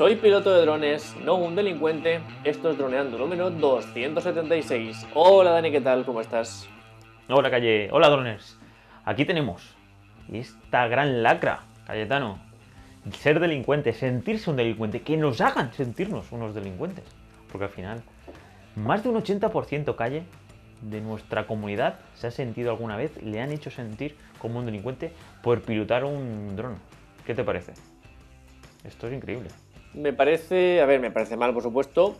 Soy piloto de drones, no un delincuente. Esto es Droneando número 276. Hola Dani, ¿qué tal? ¿Cómo estás? Hola Calle, hola droners. Aquí tenemos esta gran lacra, Cayetano. Ser delincuente, sentirse un delincuente, que nos hagan sentirnos unos delincuentes. Porque al final, más de un 80% Calle de nuestra comunidad se ha sentido alguna vez, le han hecho sentir como un delincuente por pilotar un dron. ¿Qué te parece? Esto es increíble. Me parece, a ver, me parece mal, por supuesto.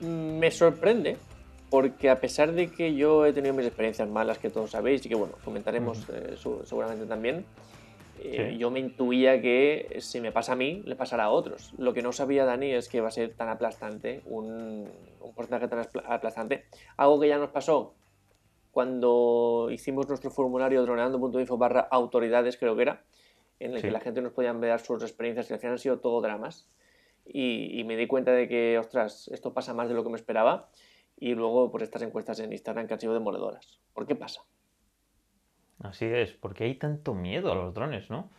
Me sorprende, porque a pesar de que yo he tenido mis experiencias malas, que todos sabéis, y que bueno, comentaremos eh, seguramente también, eh, yo me intuía que si me pasa a mí, le pasará a otros. Lo que no sabía Dani es que va a ser tan aplastante, un, un porcentaje tan aplastante. Algo que ya nos pasó cuando hicimos nuestro formulario droneando.info barra autoridades, creo que era, en el que la gente nos podía enviar sus experiencias y al final han sido todo dramas. Y, me di cuenta de que, ostras, esto pasa más de lo que me esperaba. Y luego, por estas encuestas en Instagram que han sido demoledoras. ¿Por qué pasa? Así es, porque hay tanto miedo a los drones, ¿no?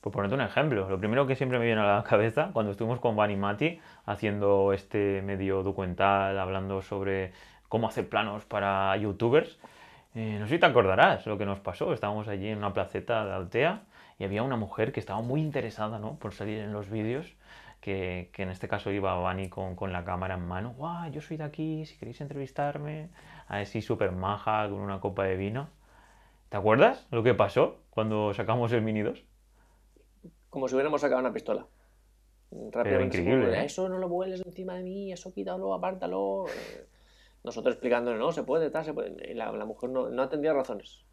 Por ponerte un ejemplo, lo primero que siempre me viene a la cabeza cuando estuvimos con Bani Mati haciendo este medio documental, hablando sobre cómo hacer planos para youtubers, eh, no sé si te acordarás lo que nos pasó. Estábamos allí en una placeta de Altea y había una mujer que estaba muy interesada ¿no? por salir en los vídeos, que, en este caso iba Vani con, con la cámara en mano. ¡Guau! Yo soy de aquí, si queréis entrevistarme. Así súper maja, con una copa de vino. ¿Te acuerdas lo que pasó cuando sacamos el Mini 2? Como si hubiéramos sacado una pistola. Rápidamente. increíble. ¿eh? Eso no lo vueles encima de mí, eso quítalo, apártalo. Eh, nosotros explicándole, no, se puede, tal, se puede. La, la mujer no, no atendía razones.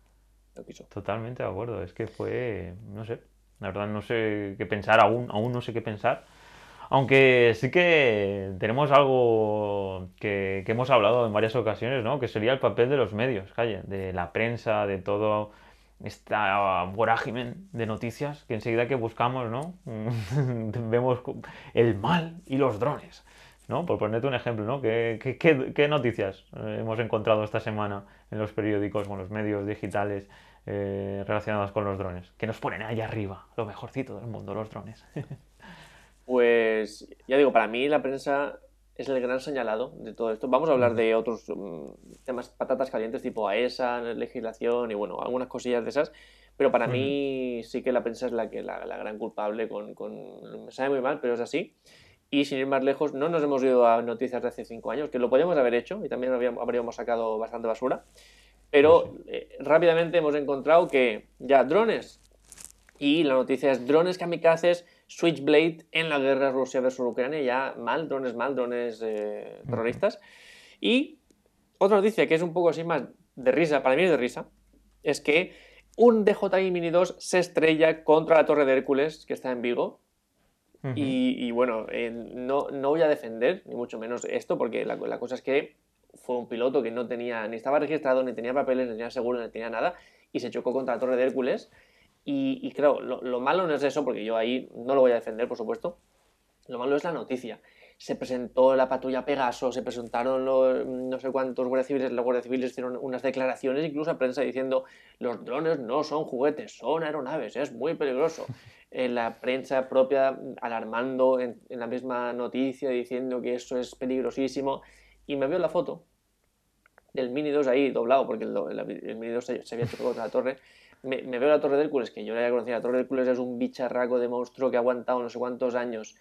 Totalmente de acuerdo. Es que fue, no sé, la verdad no sé qué pensar aún, aún no sé qué pensar. Aunque sí que tenemos algo que, hemos hablado en varias ocasiones, ¿no? Que sería el papel de los medios, calle, de la prensa, de todo esta vorágine de noticias que enseguida que buscamos, ¿no? Vemos el mal y los drones, ¿no? Por ponerte un ejemplo, ¿no? ¿Qué, noticias hemos encontrado esta semana en los periódicos, con los medios digitales eh, con los drones, que nos ponen ahí arriba, lo mejorcito del mundo, los drones. pues ya digo, para mí la prensa es el gran señalado de todo esto. Vamos a hablar de otros mm, temas, patatas calientes tipo AESA, legislación y bueno, algunas cosillas de esas. Pero para mí sí que la prensa es la, que, la, gran culpable. Con, con, me sabe muy mal, pero es así. Y sin ir más lejos, no nos hemos ido a noticias de hace cinco años, que lo podríamos haber hecho y también habríamos sacado bastante basura. Pero eh, rápidamente hemos encontrado que ya drones. Y la noticia es drones kamikazes Switchblade en la guerra Rusia versus Ucrania. Ya mal, drones mal, drones eh, terroristas. Y otra noticia que es un poco así más de risa, para mí es de risa, es que un DJI Mini 2 se estrella contra la Torre de Hércules que está en Vigo. y, bueno, eh, no, no, voy a defender, ni mucho menos esto, porque la, la cosa es que fue un piloto que no tenía, ni estaba registrado, ni tenía papeles, ni tenía seguro, ni tenía nada, y se chocó contra la Torre de Hércules. Y, claro, lo, malo no es eso, porque yo ahí no lo voy a defender, por supuesto. Lo malo es la noticia. Se presentó la patrulla Pegaso, se presentaron los, no sé cuántos guardias civiles, los guardias civiles hicieron unas declaraciones, incluso a prensa diciendo los drones no son juguetes, son aeronaves, es muy peligroso. En la prensa propia alarmando en, en la misma noticia diciendo que eso es peligrosísimo. Y me veo la foto del Mini 2 ahí doblado, porque el, Mini 2 se, había chocado contra la torre. Me, veo la Torre de Hércules, que yo ya conocía. La Torre de Hércules es un bicharraco de monstruo que ha aguantado no sé cuántos años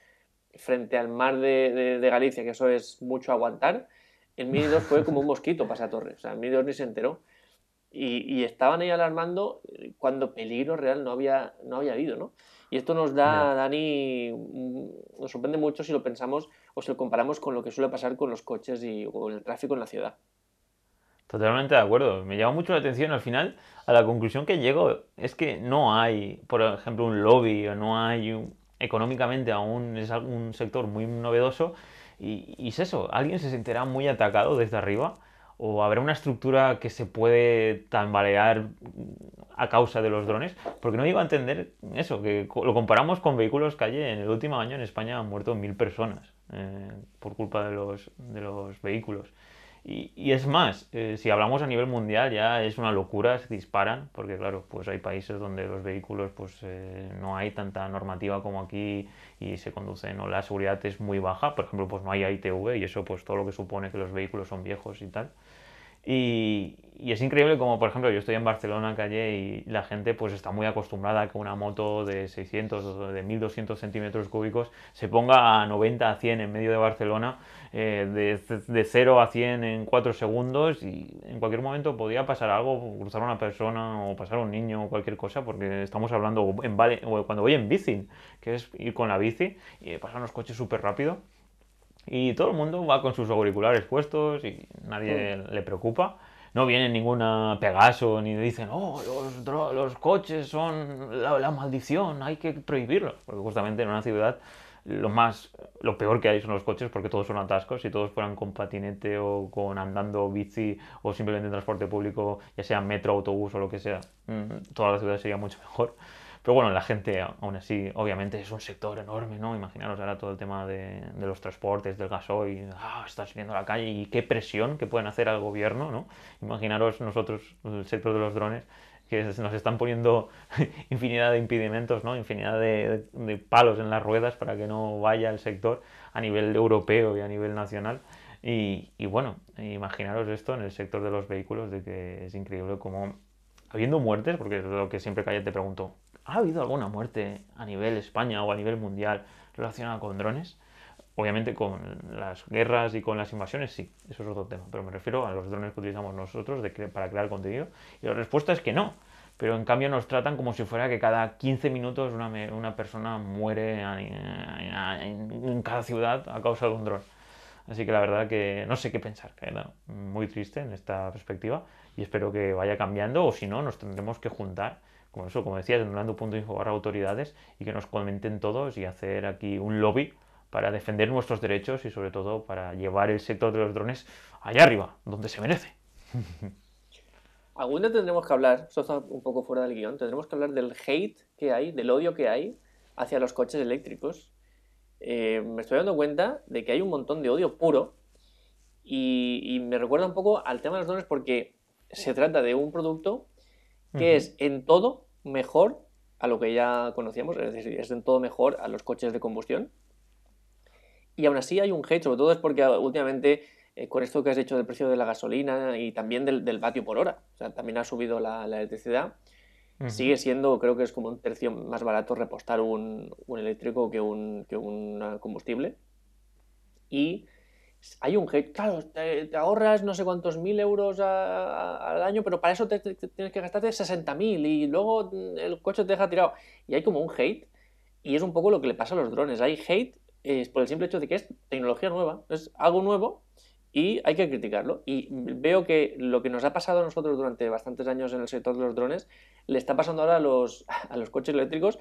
frente al mar de, Galicia, que eso es mucho aguantar. El Mini 2 fue como un mosquito para esa torre. O sea, el Mini 2 ni se enteró. Y, estaban ahí alarmando cuando peligro real no había, no había habido, ¿no? Y esto nos da, Dani, nos sorprende mucho si lo pensamos o si lo comparamos con lo que suele pasar con los coches y con el tráfico en la ciudad. Totalmente de acuerdo. Me llama mucho la atención al final a la conclusión que llego es que no hay, por ejemplo, un lobby o no hay económicamente aún es un sector muy novedoso y, y, es eso, alguien se sentirá muy atacado desde arriba o habrá una estructura que se puede tambalear a causa de los drones, porque no iba a entender eso, que lo comparamos con vehículos calle, en el último año en España han muerto mil personas eh, por culpa de los, de los vehículos. Y, es más, eh, si hablamos a nivel mundial ya es una locura, se disparan, porque claro, pues hay países donde los vehículos pues eh, no hay tanta normativa como aquí y se conducen, o la seguridad es muy baja, por ejemplo, pues no hay ITV y eso pues todo lo que supone que los vehículos son viejos y tal. Y, y, es increíble como, por ejemplo, yo estoy en Barcelona, calle, y la gente pues está muy acostumbrada a que una moto de 600 o de 1200 centímetros cúbicos se ponga a 90 a 100 en medio de Barcelona, eh, de, de 0 a 100 en 4 segundos y en cualquier momento podía pasar algo, cruzar una persona o pasar un niño o cualquier cosa, porque estamos hablando en cuando voy en bici, que es ir con la bici y pasan los coches súper rápido y todo el mundo va con sus auriculares puestos y nadie le preocupa. No viene ninguna Pegaso ni dicen, oh, los, los coches son la, maldición, hay que prohibirlo. Porque justamente en una ciudad lo más lo peor que hay son los coches porque todos son atascos si todos fueran con patinete o con andando bici o simplemente en transporte público ya sea metro autobús o lo que sea toda la ciudad sería mucho mejor pero bueno, la gente, aún así, obviamente es un sector enorme, ¿no? Imaginaros ahora todo el tema de, los transportes, del gasoil, ah, estás viendo a la calle y qué presión que pueden hacer al gobierno, ¿no? Imaginaros nosotros, el sector de los drones, que nos están poniendo infinidad de impedimentos, ¿no? Infinidad de, palos en las ruedas para que no vaya el sector a nivel europeo y a nivel nacional. Y, y bueno, imaginaros esto en el sector de los vehículos, de que es increíble como habiendo muertes, porque es lo que siempre que te pregunto, ¿Ha habido alguna muerte a nivel España o a nivel mundial relacionada con drones? Obviamente con las guerras y con las invasiones sí, eso es otro tema, pero me refiero a los drones que utilizamos nosotros para crear contenido. Y la respuesta es que no, pero en cambio nos tratan como si fuera que cada 15 minutos una, una persona muere en, cada ciudad a causa de un dron. Así que la verdad que no sé qué pensar, muy triste en esta perspectiva y espero que vaya cambiando o si no nos tendremos que juntar como eso, como decías, en info barra autoridades y que nos comenten todos y hacer aquí un lobby para defender nuestros derechos y sobre todo para llevar el sector de los drones allá arriba, donde se merece. Algún día tendremos que hablar, esto está un poco fuera del guion, tendremos que hablar del hate que hay, del odio que hay hacia los coches eléctricos. Eh, me estoy dando cuenta de que hay un montón de odio puro y, y me recuerda un poco al tema de los drones porque se trata de un producto que es en todo mejor a lo que ya conocíamos, es decir, es en todo mejor a los coches de combustión. Y aún así hay un hate, sobre todo es porque últimamente eh, con esto que has hecho del precio de la gasolina y también del, del vatio por hora, o sea, también ha subido la, electricidad, sigue siendo, creo que es como un tercio más barato repostar un, un eléctrico que un, que un combustible. Y hay un hate, claro, te, ahorras no sé cuántos mil euros al año, pero para eso te, tienes que gastarte 60.000 y luego el coche te deja tirado. Y hay como un hate, y es un poco lo que le pasa a los drones. Hay hate es por el simple hecho de que es tecnología nueva, es algo nuevo y hay que criticarlo. Y veo que lo que nos ha pasado a nosotros durante bastantes años en el sector de los drones le está pasando ahora a los, a los coches eléctricos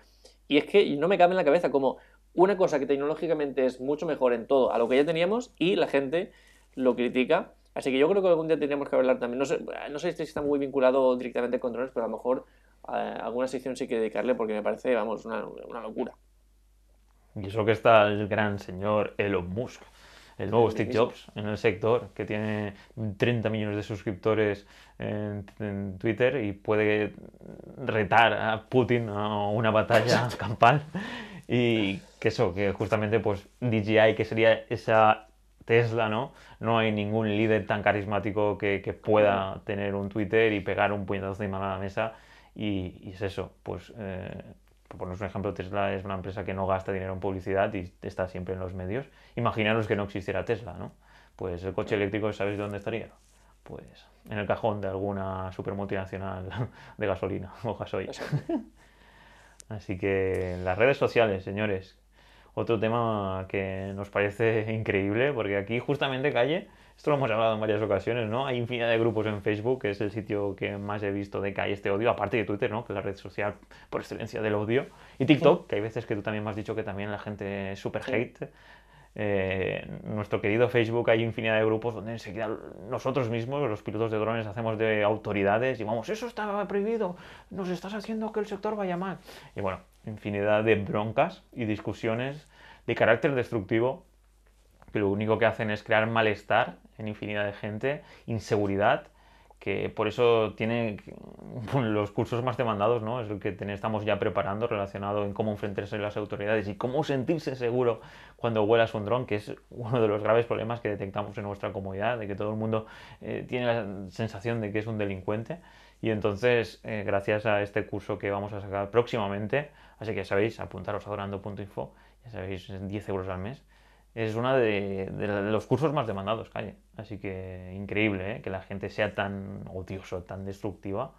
y es que no me cabe en la cabeza como una cosa que tecnológicamente es mucho mejor en todo a lo que ya teníamos y la gente lo critica. Así que yo creo que algún día tendríamos que hablar también. No sé, no sé si está muy vinculado directamente con drones, pero a lo mejor eh, alguna sección sí que dedicarle porque me parece, vamos, una, una locura. Y eso que está el gran señor Elon Musk, el nuevo Steve Jobs en el sector, que tiene 30 millones de suscriptores en, en, Twitter y puede retar a Putin a una batalla campal. Y que eso, que justamente pues DJI, que sería esa Tesla, ¿no? No hay ningún líder tan carismático que, que pueda tener un Twitter y pegar un puñetazo de mano a la mesa. Y, y es eso, pues, eh, por poner un ejemplo, Tesla es una empresa que no gasta dinero en publicidad y está siempre en los medios. Imaginaros que no existiera Tesla, ¿no? Pues el coche eléctrico, ¿sabéis dónde estaría? Pues en el cajón de alguna super multinacional de gasolina o gasoil. Así que las redes sociales, señores, otro tema que nos parece increíble, porque aquí justamente calle, esto lo hemos hablado en varias ocasiones, ¿no? Hay infinidad de grupos en Facebook, que es el sitio que más he visto de que hay este odio, aparte de Twitter, ¿no? Que es la red social por excelencia del odio. Y TikTok, que hay veces que tú también me has dicho que también la gente es súper hate. Eh, nuestro querido Facebook hay infinidad de grupos donde enseguida nosotros mismos, los pilotos de drones, hacemos de autoridades y vamos, eso está prohibido, nos estás haciendo que el sector vaya mal. Y bueno, infinidad de broncas y discusiones de carácter destructivo que lo único que hacen es crear malestar en infinidad de gente, inseguridad, que por eso tiene los cursos más demandados, ¿no? Es lo que estamos ya preparando relacionado en cómo enfrentarse a las autoridades y cómo sentirse seguro cuando huelas un dron, que es uno de los graves problemas que detectamos en nuestra comunidad, de que todo el mundo eh, tiene la sensación de que es un delincuente. Y entonces, eh, gracias a este curso que vamos a sacar próximamente, así que ya sabéis, apuntaros a dorando.info, ya sabéis, 10 euros al mes, es uno de, los cursos más demandados calle. Así que increíble ¿eh? que la gente sea tan odioso, tan destructiva,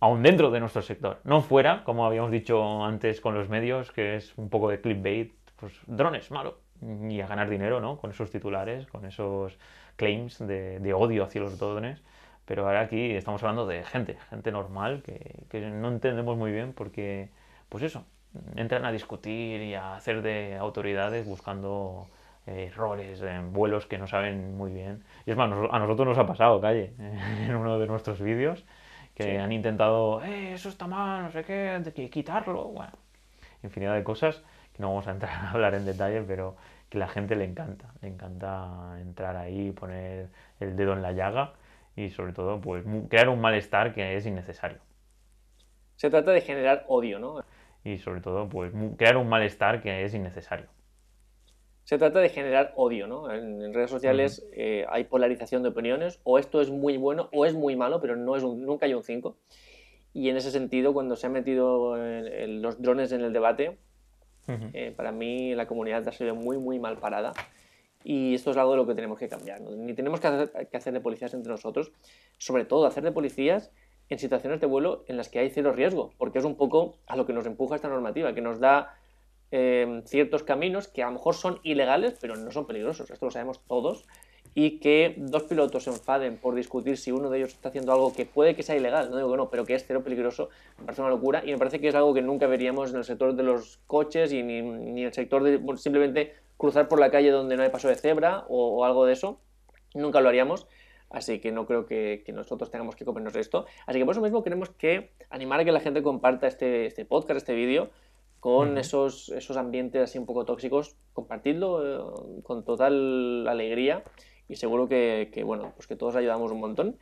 aún dentro de nuestro sector. No fuera, como habíamos dicho antes con los medios, que es un poco de clickbait, pues drones, malo. Y a ganar dinero, ¿no? Con esos titulares, con esos claims de, odio hacia los drones. Pero ahora aquí estamos hablando de gente, gente normal, que, que no entendemos muy bien porque, pues eso, entran a discutir y a hacer de autoridades buscando errores en vuelos que no saben muy bien. Y es más, a nosotros nos ha pasado, calle, en uno de nuestros vídeos, que han intentado, eh, eso está mal, no sé qué, hay que quitarlo. Bueno, infinidad de cosas que no vamos a entrar a hablar en detalle, pero que la gente le encanta. Le encanta entrar ahí, poner el dedo en la llaga y sobre todo, pues crear un malestar que es innecesario. Se trata de generar odio, ¿no? Y sobre todo, pues crear un malestar que es innecesario se trata de generar odio, ¿no? En, redes sociales eh, hay polarización de opiniones, o esto es muy bueno o es muy malo, pero no es nunca hay un 5. Y en ese sentido, cuando se han metido los drones en el debate, eh, para mí la comunidad ha sido muy, muy mal parada. Y esto es algo de lo que tenemos que cambiar. Ni tenemos que hacer, que hacer de policías entre nosotros, sobre todo hacer de policías en situaciones de vuelo en las que hay cero riesgo, porque es un poco a lo que nos empuja esta normativa, que nos da Em, ciertos caminos que a lo mejor son ilegales, pero no son peligrosos, esto lo sabemos todos, y que dos pilotos se enfaden por discutir si uno de ellos está haciendo algo que puede que sea ilegal, no digo que no, pero que es cero peligroso, me parece una locura y me parece que es algo que nunca veríamos en el sector de los coches y ni, en el sector de simplemente cruzar por la calle donde no hay paso de cebra o, algo de eso, nunca lo haríamos. Así que no creo que, nosotros tengamos que comernos esto. Así que por eso mismo queremos que animar a que la gente comparta este, este podcast, este vídeo, con esos, esos ambientes así un poco tóxicos, compartidlo eh, con total alegría y seguro que, bueno, pues que todos ayudamos un montón.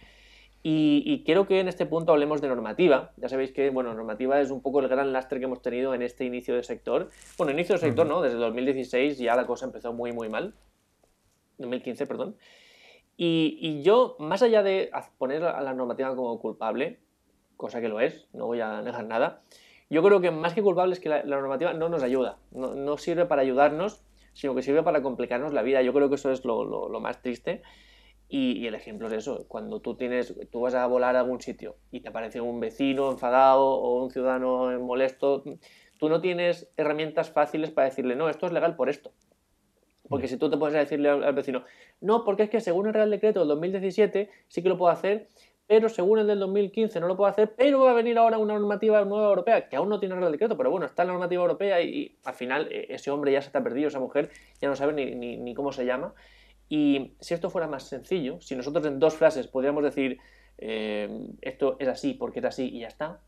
Y, quiero que en este punto hablemos de normativa. Ya sabéis que, bueno, normativa es un poco el gran lastre que hemos tenido en este inicio de sector. Bueno, inicio de sector, ¿no? Desde 2016 ya la cosa empezó muy, muy mal. 2015, perdón. Y, y, yo, más allá de poner a la normativa como culpable, cosa que lo es, no voy a negar nada, yo creo que más que culpable es que la, normativa no nos ayuda, no, sirve para ayudarnos, sino que sirve para complicarnos la vida. Yo creo que eso es lo, más triste. Y, el ejemplo es eso, cuando tú tienes, tú vas a volar a algún sitio y te aparece un vecino enfadado o un ciudadano molesto, tú no tienes herramientas fáciles para decirle, no, esto es legal por esto. Porque si tú te puedes decirle al, al vecino, no, porque es que según el Real Decreto del 2017 sí que lo puedo hacer, pero según el del 2015 no lo puedo hacer, pero va a venir ahora una normativa nueva europea, que aún no tiene el decreto, pero bueno, está la normativa europea y, al final eh, ese hombre ya se está perdido, esa mujer ya no sabe ni, cómo se llama. Y si esto fuera más sencillo, si nosotros en dos frases podríamos decir eh, esto es así porque es así y ya está,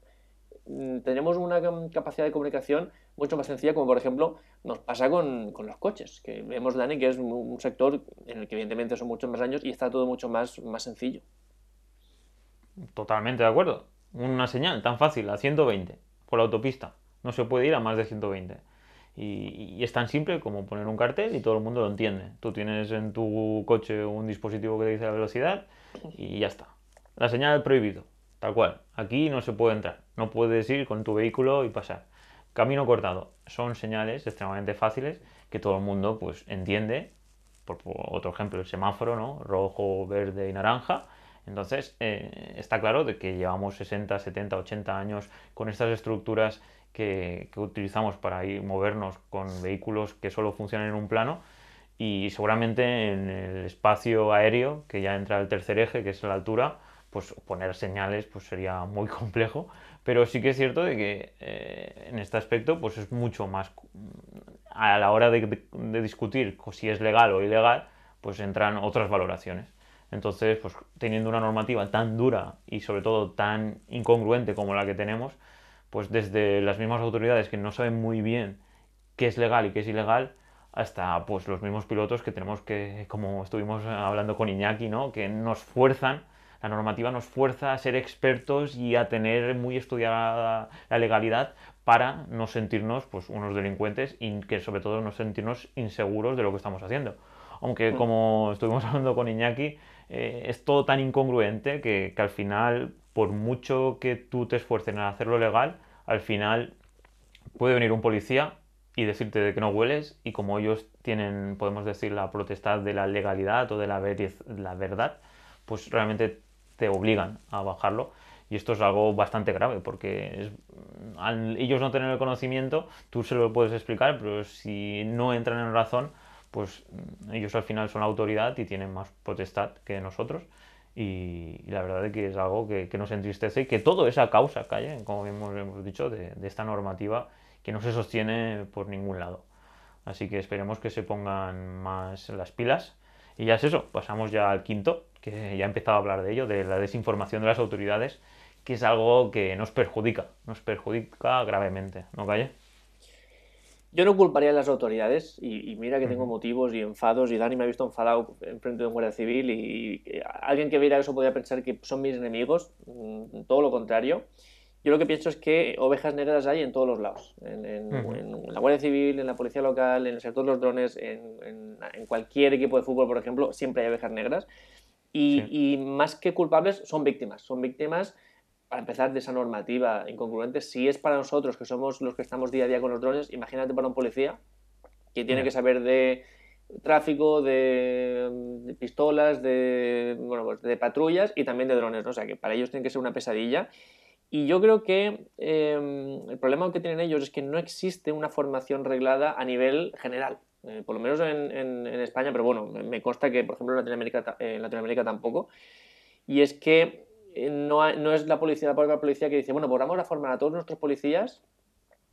mm, tenemos una capacidad de comunicación mucho más sencilla, como por ejemplo nos pasa con, los coches, que vemos, Dani, que es un sector en el que evidentemente son muchos más años y está todo mucho más, más sencillo. Totalmente de acuerdo. Una señal tan fácil, a 120, por la autopista. No se puede ir a más de 120. Y, es tan simple como poner un cartel y todo el mundo lo entiende. Tú tienes en tu coche un dispositivo que te dice la velocidad y ya está. La señal prohibido, tal cual. Aquí no se puede entrar. No puedes ir con tu vehículo y pasar. Camino cortado. Son señales extremadamente fáciles que todo el mundo pues entiende. Por, por otro ejemplo, el semáforo, ¿no? Rojo, verde y naranja entonces, eh, está claro de que llevamos 60, 70, 80 años con estas estructuras que, utilizamos para ir movernos con vehículos que solo funcionan en un plano y seguramente en el espacio aéreo, que ya entra el tercer eje, que es la altura, pues poner señales pues sería muy complejo, pero sí que es cierto de que eh, en este aspecto pues es mucho más a la hora de discutir si es legal o ilegal, pues entran otras valoraciones. Entonces, pues teniendo una normativa tan dura y sobre todo tan incongruente como la que tenemos, pues desde las mismas autoridades que no saben muy bien qué es legal y qué es ilegal, hasta pues los mismos pilotos que tenemos que, como estuvimos hablando con Iñaki, ¿no? que nos fuerzan, la normativa nos fuerza a ser expertos y a tener muy estudiada la legalidad para no sentirnos pues unos delincuentes y que sobre todo no sentirnos inseguros de lo que estamos haciendo. Aunque como estuvimos hablando con Iñaki, eh, es todo tan incongruente que, al final, por mucho que tú te esfuerces en hacerlo legal, al final puede venir un policía y decirte de que no hueles y como ellos tienen, podemos decir, la protestad de la legalidad o de la, verdad, pues realmente te obligan a bajarlo. Y esto es algo bastante grave porque ellos no tener el conocimiento, tú se lo puedes explicar, pero si no entran en razón, pues ellos al final son la autoridad y tienen más potestad que nosotros. Y, la verdad es que es algo que, nos entristece y que todo esa causa calle, como hemos, hemos dicho, de, de esta normativa que no se sostiene por ningún lado. Así que esperemos que se pongan más las pilas. Y ya es eso, pasamos ya al quinto, que ya he empezado a hablar de ello, de la desinformación de las autoridades, que es algo que nos perjudica, nos perjudica gravemente, ¿no, Calle? Yo no culparía a las autoridades, y, mira que tengo motivos y enfados, y Dani me ha visto enfadado en frente de un guardia civil, y, alguien que viera eso podría pensar que son mis enemigos, mm, todo lo contrario. Yo lo que pienso es que ovejas negras hay en todos los lados. En, la Guardia Civil, en la Policía Local, en el sector de los drones, en, cualquier equipo de fútbol, por ejemplo, siempre hay ovejas negras. Y, más que culpables, son víctimas. Son víctimas, para empezar, de esa normativa incongruente. Si es para nosotros, que somos los que estamos día a día con los drones, imagínate para un policía que tiene que saber de tráfico, de, pistolas, de, bueno, pues de patrullas y también de drones. O sea, que para ellos tiene que ser una pesadilla. Y yo creo que em, el problema que tienen ellos es que no existe una formación reglada a nivel general. Eh, por lo menos en, España, pero bueno, me consta que, por ejemplo, en Latinoamérica, en Latinoamérica tampoco. Y es que no, no, es la policía, la propia policía que dice, bueno, pues vamos a formar a todos nuestros policías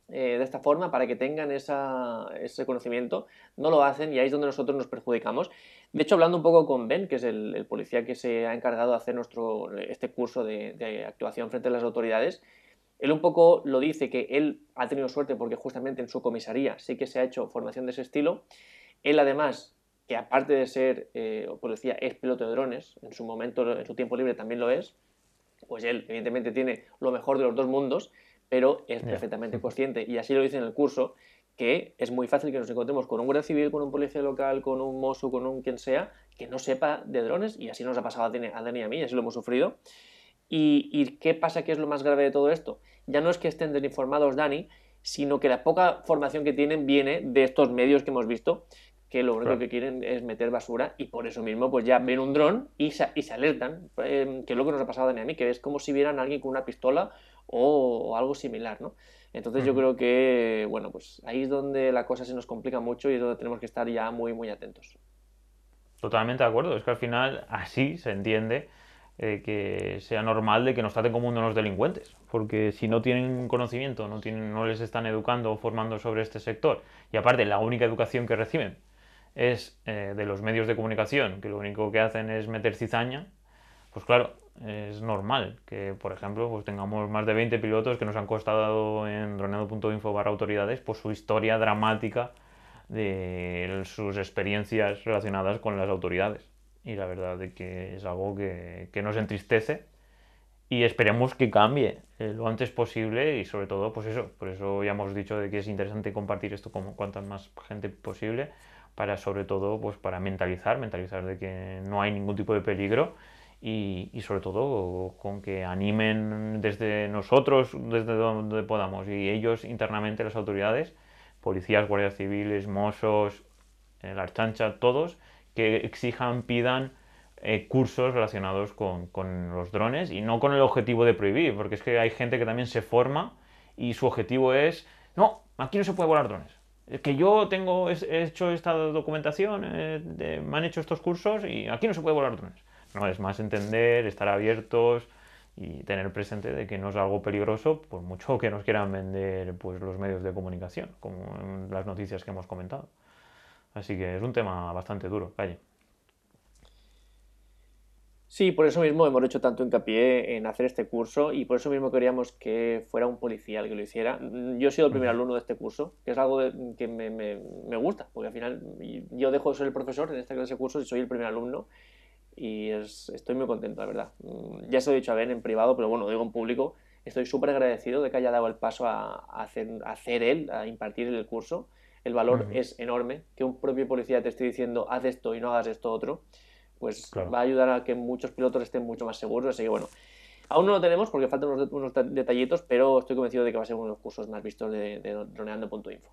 eh, de esta forma para que tengan ese conocimiento, no lo hacen y ahí es donde nosotros nos perjudicamos. De hecho, hablando un poco con Ben, que es el, policía que se ha encargado de hacer nuestro, este curso de, actuación frente a las autoridades, él un poco lo dice que él ha tenido suerte porque justamente en su comisaría sí que se ha hecho formación de ese estilo. Él además, que aparte de ser eh, policía, es piloto de drones, en su momento, en su tiempo libre también lo es, pues él evidentemente tiene lo mejor de los dos mundos pero es perfectamente consciente, y así lo dice en el curso, que es muy fácil que nos encontremos con un guardia civil, con un policía local, con un mozo, con un quien sea, que no sepa de drones, y así nos ha pasado a Dani y a mí, así lo hemos sufrido. ¿Y, qué pasa que es lo más grave de todo esto? Ya no es que estén desinformados, Dani, sino que la poca formación que tienen viene de estos medios que hemos visto, que lo único que quieren es meter basura y por eso mismo pues ya ven un dron y se, y se alertan, eh, que es lo que nos ha pasado a Dani y a mí, que es como si vieran a alguien con una pistola o, algo similar, ¿no? Entonces yo creo que, bueno, pues ahí es donde la cosa se nos complica mucho y es donde tenemos que estar ya muy, muy atentos. Totalmente de acuerdo, es que al final así se entiende eh, que sea normal de que nos traten como unos delincuentes, porque si no tienen conocimiento, no, tienen, no les están educando o formando sobre este sector, y aparte la única educación que reciben es eh, de los medios de comunicación, que lo único que hacen es meter cizaña, pues claro, es normal que, por ejemplo, pues tengamos más de 20 pilotos que nos han costado en droneado.info barra autoridades pues su historia dramática de sus experiencias relacionadas con las autoridades. Y la verdad es que es algo que, nos entristece y esperemos que cambie eh, lo antes posible y sobre todo, pues eso, por eso ya hemos dicho de que es interesante compartir esto con cuanta más gente posible para sobre todo, pues para mentalizar, mentalizar de que no hay ningún tipo de peligro y, sobre todo con que animen desde nosotros, desde donde podamos, y ellos internamente, las autoridades, policías, guardias civiles, mozos, eh, la archancha, todos, que exijan, pidan eh, cursos relacionados con, los drones y no con el objetivo de prohibir, porque es que hay gente que también se forma y su objetivo es, no, aquí no se puede volar drones. Es que yo tengo, he hecho esta documentación, eh, me han hecho estos cursos y aquí no se puede volar drones. No, es más entender, estar abiertos y tener presente de que no es algo peligroso, por mucho que nos quieran vender pues, los medios de comunicación, como en las noticias que hemos comentado. Así que es un tema bastante duro, calle. Sí, por eso mismo hemos hecho tanto hincapié en hacer este curso y por eso mismo queríamos que fuera un policía el que lo hiciera. Yo he sido el primer alumno de este curso, que es algo que me, me, gusta, porque al final yo dejo de ser el profesor en esta clase de cursos y soy el primer alumno y estoy muy contento, la verdad. Mm, ya se lo he dicho a Ben en privado, pero bueno, digo en público, estoy súper agradecido de que haya dado el paso a, hacer, hacer, él, a impartir el curso. El valor es enorme, que un propio policía te esté diciendo haz esto y no hagas esto otro pues va a ayudar a que muchos pilotos estén mucho más seguros. Así que bueno, aún no lo tenemos porque faltan unos, detallitos, pero estoy convencido de que va a ser uno de los cursos más vistos de, droneando.info.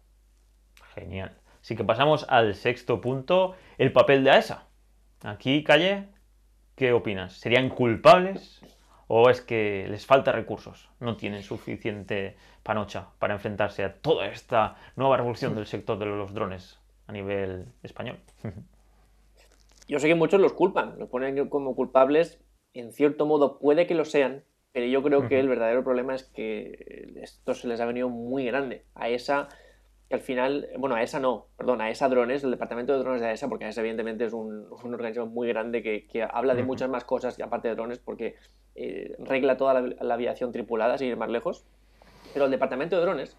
Genial. Así que pasamos al sexto punto, el papel de AESA. Aquí, Calle, ¿qué opinas? ¿Serían culpables o es que les falta recursos? ¿No tienen suficiente panocha para enfrentarse a toda esta nueva revolución del sector de los drones a nivel español? Yo sé que muchos los culpan, los ponen como culpables, en cierto modo puede que lo sean, pero yo creo que el verdadero problema es que esto se les ha venido muy grande. A esa, que al final, bueno, a esa no, perdón, a esa drones, el departamento de drones de AESA, porque AESA evidentemente es un, un organismo muy grande que, que habla de muchas más cosas aparte de drones, porque eh, regla toda la, aviación tripulada, sin ir más lejos. Pero el departamento de drones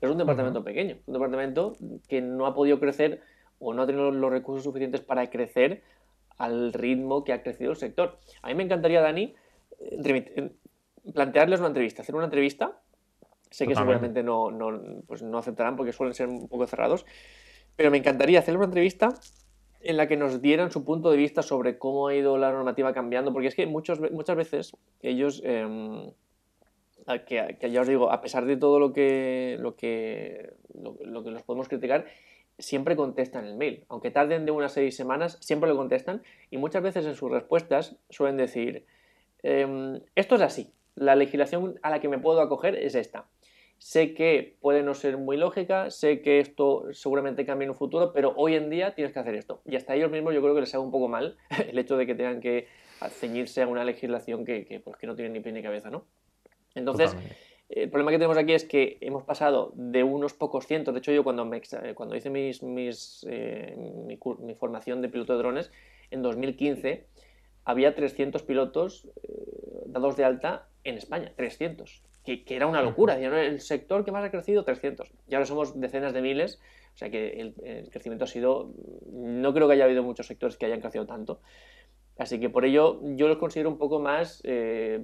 es un departamento pequeño, un departamento que no ha podido crecer o no ha tenido los recursos suficientes para crecer al ritmo que ha crecido el sector. A mí me encantaría, Dani, plantearles una entrevista, hacer una entrevista. Sé que seguramente no, no, pues no aceptarán porque suelen ser un poco cerrados, pero me encantaría hacer una entrevista en la que nos dieran su punto de vista sobre cómo ha ido la normativa cambiando, porque es que muchos, muchas veces ellos, em, que, ya os digo, a pesar de todo lo que, lo que, lo que los podemos criticar, siempre contestan el mail. Aunque tarden de unas seis semanas, siempre lo contestan y muchas veces en sus respuestas suelen decir, em, esto es así, la legislación a la que me puedo acoger es esta. Sé que puede no ser muy lógica, sé que esto seguramente cambie en un futuro, pero hoy en día tienes que hacer esto. Y hasta ellos mismos yo creo que les haga un poco mal el hecho de que tengan que ceñirse a una legislación que, pues, no tiene ni pie ni cabeza, ¿no? Entonces, el problema que tenemos aquí es que hemos pasado de unos pocos cientos, de hecho yo cuando, me, cuando hice mis, mis, eh, mi, formación de piloto de drones, en 2015 había 300 pilotos eh, dados de alta en España, 300, que, que era una locura, el sector que más ha crecido, 300, y ahora somos decenas de miles, o sea que el, el crecimiento ha sido, no creo que haya habido muchos sectores que hayan crecido tanto. Así que por ello yo los considero un poco más eh,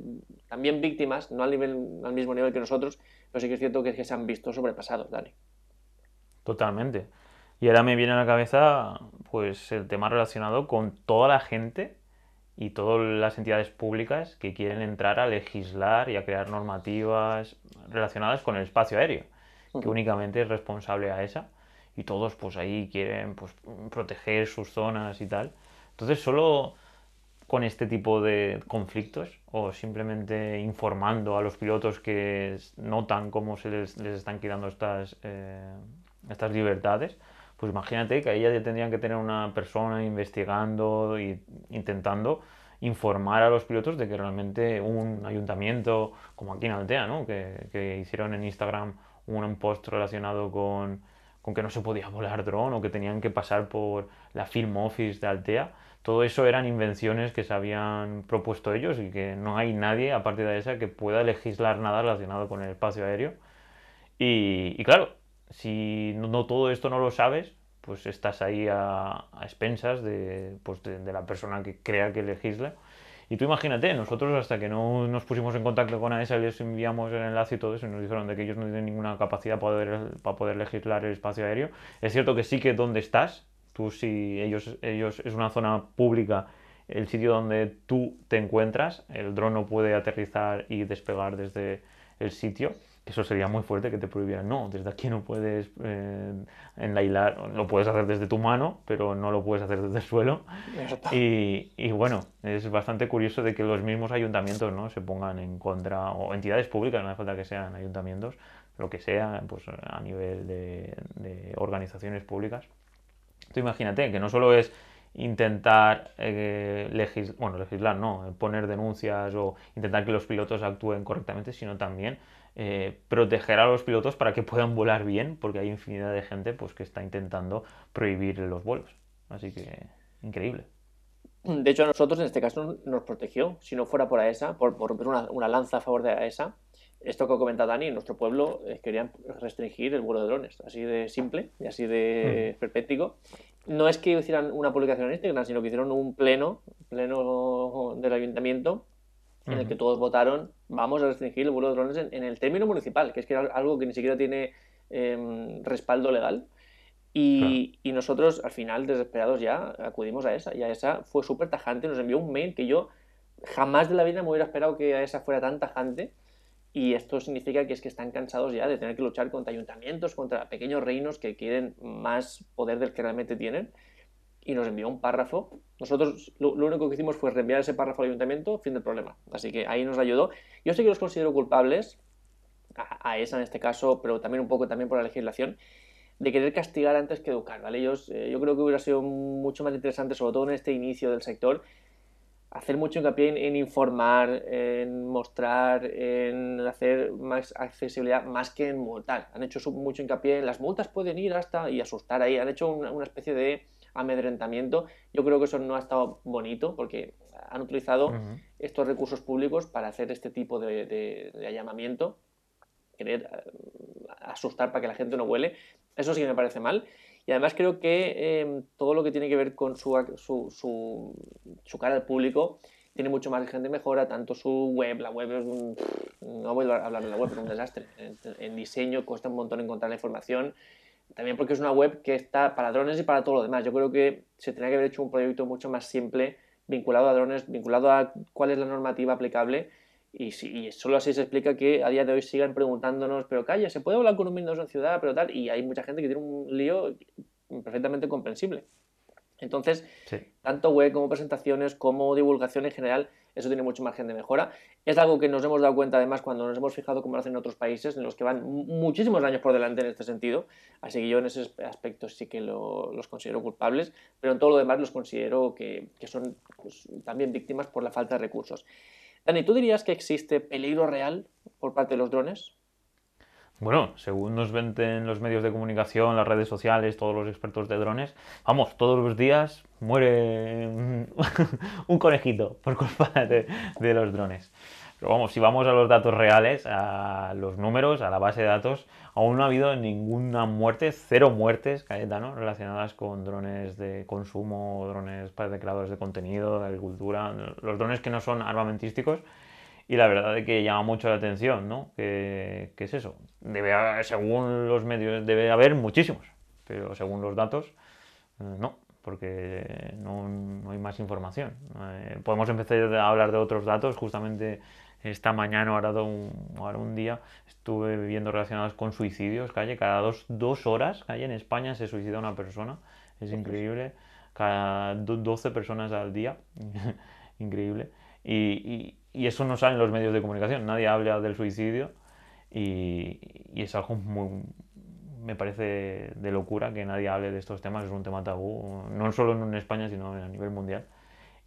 también víctimas, no al, nivel, al mismo nivel que nosotros, pero sí que es cierto que, que se han visto sobrepasados, Dani. Totalmente. Y ahora me viene a la cabeza pues el tema relacionado con toda la gente y todas las entidades públicas que quieren entrar a legislar y a crear normativas relacionadas con el espacio aéreo, que únicamente es responsable a esa y todos pues ahí quieren pues proteger sus zonas y tal. Entonces solo con este tipo de conflictos o simplemente informando a los pilotos que notan cómo se les, están quitando estas, eh, estas libertades, pues imagínate que ahí ya tendrían que tener una persona investigando e intentando informar a los pilotos de que realmente un ayuntamiento, como aquí en Altea, ¿no? que, que hicieron en Instagram un post relacionado con, con que no se podía volar dron o que tenían que pasar por la Film Office de Altea, todo eso eran invenciones que se habían propuesto ellos y que no hay nadie, aparte de esa, que pueda legislar nada relacionado con el espacio aéreo. Y, claro, si no, todo esto no lo sabes, pues estás ahí a, expensas pues de, de, la persona que crea que legisla. Y tú imagínate, nosotros hasta que no nos pusimos en contacto con AESA y les enviamos el enlace y todo eso, y nos dijeron de que ellos no tienen ninguna capacidad para poder, para poder legislar el espacio aéreo. Es cierto que sí que donde estás, Tú si ellos, ellos es una zona pública, el sitio donde tú te encuentras, el dron no puede aterrizar y despegar desde el sitio. Eso sería muy fuerte que te prohibieran. No, desde aquí no puedes eh, enlailar, lo puedes hacer desde tu mano, pero no lo puedes hacer desde el suelo. Y, y, bueno, es bastante curioso de que los mismos ayuntamientos ¿no? se pongan en contra, o entidades públicas, no hace falta que sean ayuntamientos, lo que sea, pues a nivel de, de organizaciones públicas, Tú imagínate que no solo es intentar eh, bueno, legislar, no, poner denuncias o intentar que los pilotos actúen correctamente, sino también eh, proteger a los pilotos para que puedan volar bien, porque hay infinidad de gente pues, que está intentando prohibir los vuelos. Así que increíble. De hecho, a nosotros en este caso nos protegió. Si no fuera por AESA, por, por una, una, lanza a favor de AESA, esto que ha comentado Dani, en nuestro pueblo eh, querían restringir el vuelo de drones, así de simple y así de mm. perpético. No es que hicieran una publicación en Instagram, sino que hicieron un pleno, pleno del ayuntamiento, en el que todos votaron, vamos a restringir el vuelo de drones en, el término municipal, que es que era algo que ni siquiera tiene em, respaldo legal. Y, y, nosotros, al final, desesperados ya, acudimos a esa. Y a esa fue súper tajante, nos envió un mail que yo jamás de la vida me hubiera esperado que a esa fuera tan tajante y esto significa que es que están cansados ya de tener que luchar contra ayuntamientos, contra pequeños reinos que quieren más poder del que realmente tienen. Y nos envió un párrafo. Nosotros lo, único que hicimos fue reenviar ese párrafo al ayuntamiento, fin del problema. Así que ahí nos ayudó. Yo sé que los considero culpables, a, esa en este caso, pero también un poco también por la legislación, de querer castigar antes que educar, ¿vale? Ellos, eh, yo creo que hubiera sido mucho más interesante, sobre todo en este inicio del sector, hacer mucho hincapié en, informar, en mostrar, en hacer más accesibilidad, más que en multar. Han hecho mucho hincapié en las multas pueden ir hasta y asustar ahí. Han hecho una, especie de amedrentamiento. Yo creo que eso no ha estado bonito porque han utilizado estos recursos públicos para hacer este tipo de, de, de allamamiento, querer eh, asustar para que la gente no huele. Eso sí que me parece mal. Y además creo que em, todo lo que tiene que ver con su, su, su, cara al público tiene mucho más gente mejora, tanto su web, la web es un... No voy a hablar de la web, es un desastre. En, diseño cuesta un montón encontrar la información, también porque es una web que está para drones y para todo lo demás. Yo creo que se tendría que haber hecho un proyecto mucho más simple, vinculado a drones, vinculado a cuál es la normativa aplicable y, si, solo así se explica que a día de hoy sigan preguntándonos, pero calla, ¿se puede hablar con un Windows en ciudad? Pero tal, y hay mucha gente que tiene un lío perfectamente comprensible. Entonces, tanto web como presentaciones, como divulgación en general, eso tiene mucho margen de mejora. Es algo que nos hemos dado cuenta además cuando nos hemos fijado cómo lo hacen en otros países, en los que van muchísimos años por delante en este sentido. Así que yo en ese aspecto sí que los considero culpables, pero en todo lo demás los considero que, son pues, también víctimas por la falta de recursos. Dani, ¿tú dirías que existe peligro real por parte de los drones? Bueno, según nos venden los medios de comunicación, las redes sociales, todos los expertos de drones, vamos, todos los días muere un conejito por culpa de, de los drones. Pero vamos, si vamos a los datos reales, a los números, a la base de datos, aún no ha habido ninguna muerte, cero muertes, Cayetano, relacionadas con drones de consumo, drones para creadores de contenido, de agricultura, los drones que no son armamentísticos. Y la verdad es que llama mucho la atención, ¿no? ¿Qué, es eso? Debe según los medios, debe haber muchísimos, pero según los datos, eh, no, porque no, no hay más información. Eh, podemos empezar a hablar de otros datos, justamente esta mañana, ahora un, ahora un día, estuve viendo relacionados con suicidios, calle, cada dos, dos horas, calle, en España se suicida una persona, es increíble, cada 12 personas al día, increíble, y, y, eso no sale en los medios de comunicación, nadie habla del suicidio. Y, y es algo muy, me parece de locura que nadie hable de estos temas, es un tema tabú, no solo en España, sino a nivel mundial.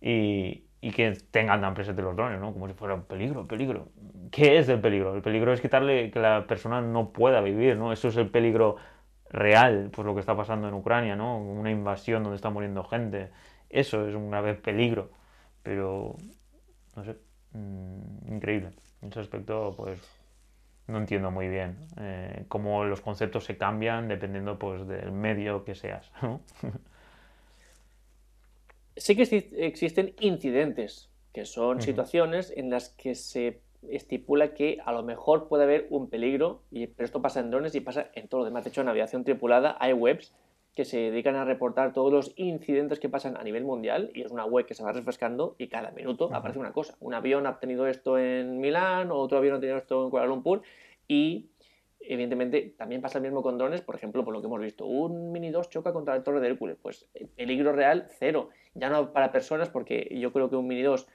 Y, y que tengan tan presente los drones, ¿no? Como si fuera peligro, peligro. ¿Qué es el peligro? El peligro es quitarle que la persona no pueda vivir, ¿no? Eso es el peligro real, pues lo que está pasando en Ucrania, ¿no? Una invasión donde está muriendo gente. Eso es un grave peligro. Pero, no sé, mm, increíble. En ese aspecto, pues, no entiendo muy bien eh, cómo los conceptos se cambian dependiendo, pues, del medio que seas, ¿no? sí que existen incidentes, que son situaciones en las que se estipula que a lo mejor puede haber un peligro, y, pero esto pasa en drones y pasa en todo lo demás. De hecho, en aviación tripulada hay webs que se dedican a reportar todos los incidentes que pasan a nivel mundial y es una web que se va refrescando y cada minuto aparece una cosa. Un avión ha tenido esto en Milán, otro avión ha tenido esto en Kuala Lumpur y evidentemente también pasa el mismo con drones, por ejemplo, por lo que hemos visto, un Mini 2 choca contra la torre de Hércules, pues eh, peligro real cero, ya no para personas porque yo creo que un Mini 2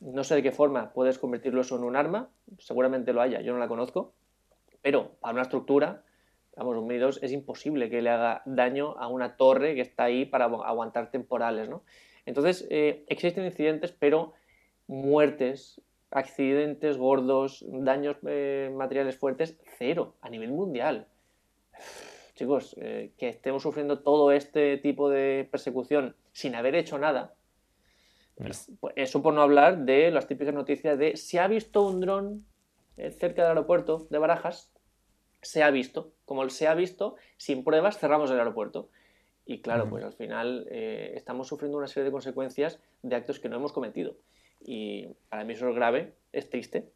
no sé de qué forma puedes convertirlo eso en un arma, seguramente lo haya, yo no la conozco, pero para una estructura, vamos, un Mini 2 es imposible que le haga daño a una torre que está ahí para aguantar temporales, ¿no? Entonces, eh, existen incidentes, pero muertes accidentes gordos, daños eh, materiales fuertes, cero a nivel mundial. Chicos, eh, que estemos sufriendo todo este tipo de persecución sin haber hecho nada, Pues, eso por no hablar de las típicas noticias de si ha visto un dron eh, cerca del aeropuerto de Barajas, se ha visto. Como se ha visto, sin pruebas cerramos el aeropuerto. Y claro, pues al final eh, estamos sufriendo una serie de consecuencias de actos que no hemos cometido. Y para mí eso es grave, es triste.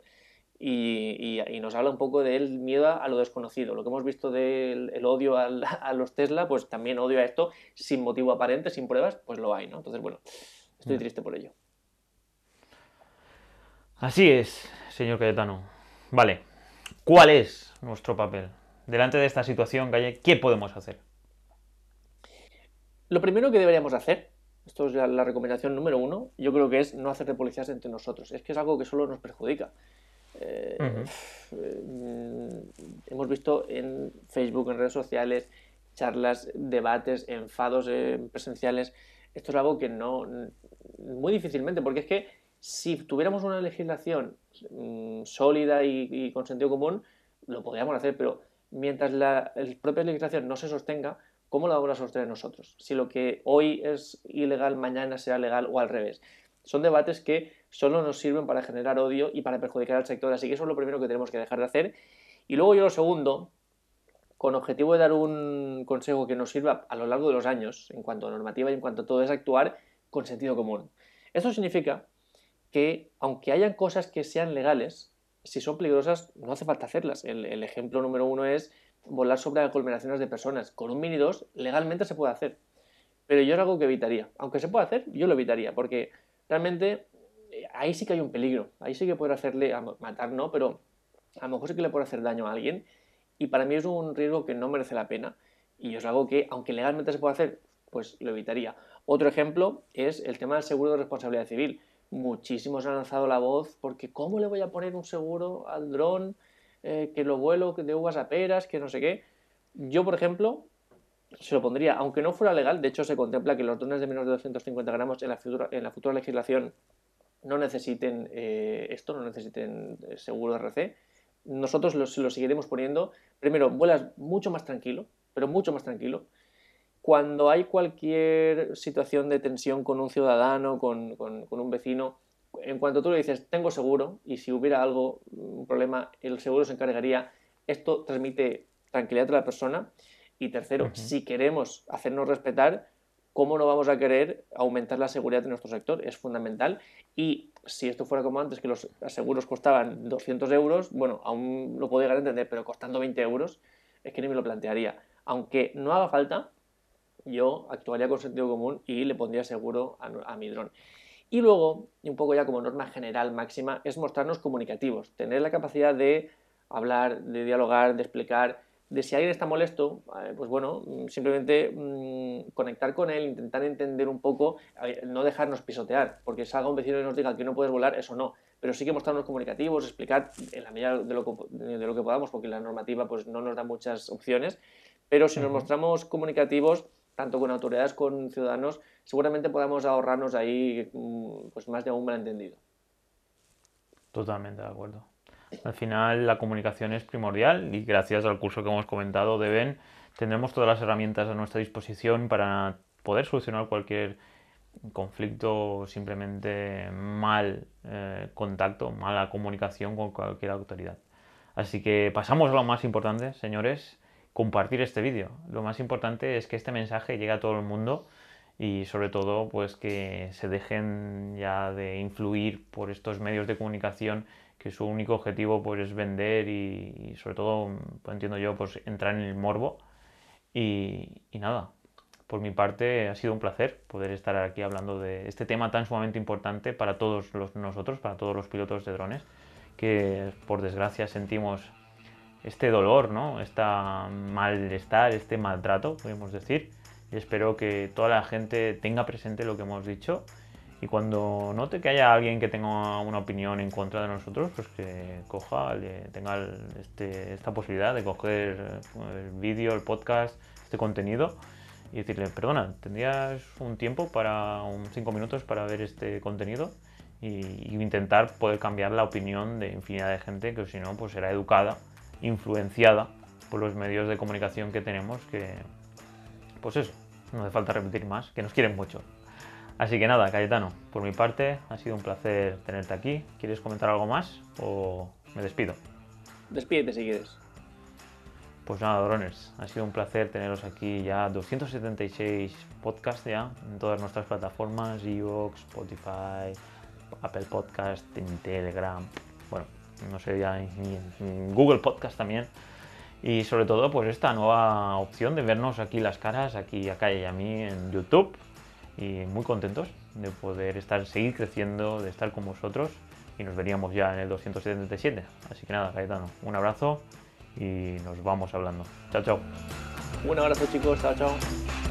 Y, nos habla un poco del miedo a lo desconocido. Lo que hemos visto del odio a los Tesla, pues también odio a esto sin motivo aparente, sin pruebas, pues lo hay, ¿no? Entonces, bueno, estoy mm. triste por ello. Así es, señor Cayetano. Vale, ¿cuál es nuestro papel? Delante de esta situación, Calle, ¿qué podemos hacer? Lo primero que deberíamos hacer, esto es la, recomendación número uno, yo creo que es no hacer de policías entre nosotros. Es que es algo que solo nos perjudica. Eh, mm, hemos visto en Facebook, en redes sociales, charlas, debates, enfados eh, presenciales. Esto es algo que no. muy difícilmente, porque es que si tuviéramos una legislación mm, sólida y, con sentido común, lo podríamos hacer, pero mientras la, la propia legislación no se sostenga, ¿Cómo lo vamos a sostener nosotros? Si lo que hoy es ilegal, mañana será legal o al revés. Son debates que solo nos sirven para generar odio y para perjudicar al sector, así que eso es lo primero que tenemos que dejar de hacer. Y luego yo lo segundo, con objetivo de dar un consejo que nos sirva a lo largo de los años, en cuanto a normativa y en cuanto a todo, es actuar con sentido común. Esto significa que, aunque hayan cosas que sean legales, si son peligrosas, no hace falta hacerlas. El ejemplo número uno es volar sobre aglomeraciones de personas. Con un Mini 2 legalmente se puede hacer. Pero yo es algo que evitaría. Aunque se pueda hacer, yo lo evitaría. Porque realmente eh, ahí sí que hay un peligro. Ahí sí que puede hacerle, matar no, pero a lo mejor sí que le puede hacer daño a alguien. Y para mí es un riesgo que no merece la pena. Y es algo que, aunque legalmente se puede hacer, pues lo evitaría. Otro ejemplo es el tema del seguro de responsabilidad civil. Muchísimos han lanzado la voz porque ¿cómo le voy a poner un seguro al dron? Eh, que lo vuelo de uvas a peras, que no sé qué. Yo, por ejemplo, se lo pondría, aunque no fuera legal, de hecho se contempla que los drones de menos de 250 gramos en la futura, en la futura legislación no necesiten eh, esto, no necesiten eh, seguro RC. Nosotros lo, lo seguiremos poniendo. Primero, vuelas mucho más tranquilo, pero mucho más tranquilo. Cuando hay cualquier situación de tensión con un ciudadano, con, con un vecino, en cuanto tú le dices, tengo seguro, y si hubiera algo, un problema, el seguro se encargaría, esto transmite tranquilidad a la persona. Y tercero, si queremos hacernos respetar, ¿cómo no vamos a querer aumentar la seguridad de nuestro sector? Es fundamental. Y si esto fuera como antes, que los seguros costaban 200 euros, bueno, aún lo podría entender, pero costando 20 euros, es que ni me lo plantearía. Aunque no haga falta, yo actuaría con sentido común y le pondría seguro a, a mi dron. Y luego, y un poco ya como norma general máxima, es mostrarnos comunicativos, tener la capacidad de hablar, de dialogar, de explicar, de si alguien está molesto, eh, pues bueno, mm, simplemente mm, conectar con él, intentar entender un poco, no dejarnos pisotear, porque salga un vecino y nos diga que no puedes volar, eso no, pero sí que mostrarnos comunicativos, explicar en la medida de lo, de lo que podamos, porque la normativa pues no nos da muchas opciones, pero si nos mostramos comunicativos, tanto con autoridades como con ciudadanos, seguramente podamos ahorrarnos ahí mm, pues más de un malentendido. Totalmente de acuerdo. Al final la comunicación es primordial y gracias al curso que hemos comentado de Ben tendremos todas las herramientas a nuestra disposición para poder solucionar cualquier conflicto, simplemente mal eh, contacto, mala comunicación con cualquier autoridad. Así que pasamos a lo más importante, señores compartir este vídeo. Lo más importante es que este mensaje llegue a todo el mundo y sobre todo pues que se dejen ya de influir por estos medios de comunicación que su único objetivo pues es vender y, sobre todo pues, entiendo yo pues entrar en el morbo y, nada por mi parte ha sido un placer poder estar aquí hablando de este tema tan sumamente importante para todos nosotros para todos los pilotos de drones que por desgracia sentimos este dolor, ¿no? Este malestar, este maltrato, podemos decir. Y espero que toda la gente tenga presente lo que hemos dicho. Y cuando note que haya alguien que tenga una opinión en contra de nosotros, pues que coja, tenga este, esta posibilidad de coger el vídeo, el podcast, este contenido y decirle, perdona, ¿tendrías un tiempo para, un cinco minutos para ver este contenido? Y, y, intentar poder cambiar la opinión de infinidad de gente que si no, pues será educada influenciada por los medios de comunicación que tenemos que, pues eso, no hace falta repetir más, que nos quieren mucho. Así que nada, Cayetano, por mi parte ha sido un placer tenerte aquí. ¿Quieres comentar algo más o me despido? Despídete si quieres. Pues nada, drones, ha sido un placer teneros aquí ya 276 podcasts ya en todas nuestras plataformas, Evox, Spotify, Apple Podcast, en Telegram, bueno, no sé ya, en Google Podcast también. Y sobre todo, pues esta nueva opción de vernos aquí las caras, aquí a Calle y a mí en YouTube. Y muy contentos de poder estar, seguir creciendo, de estar con vosotros. Y nos veríamos ya en el 277. Así que nada, Cayetano, un abrazo y nos vamos hablando. Chao, chao. Un abrazo chicos, chao, chao.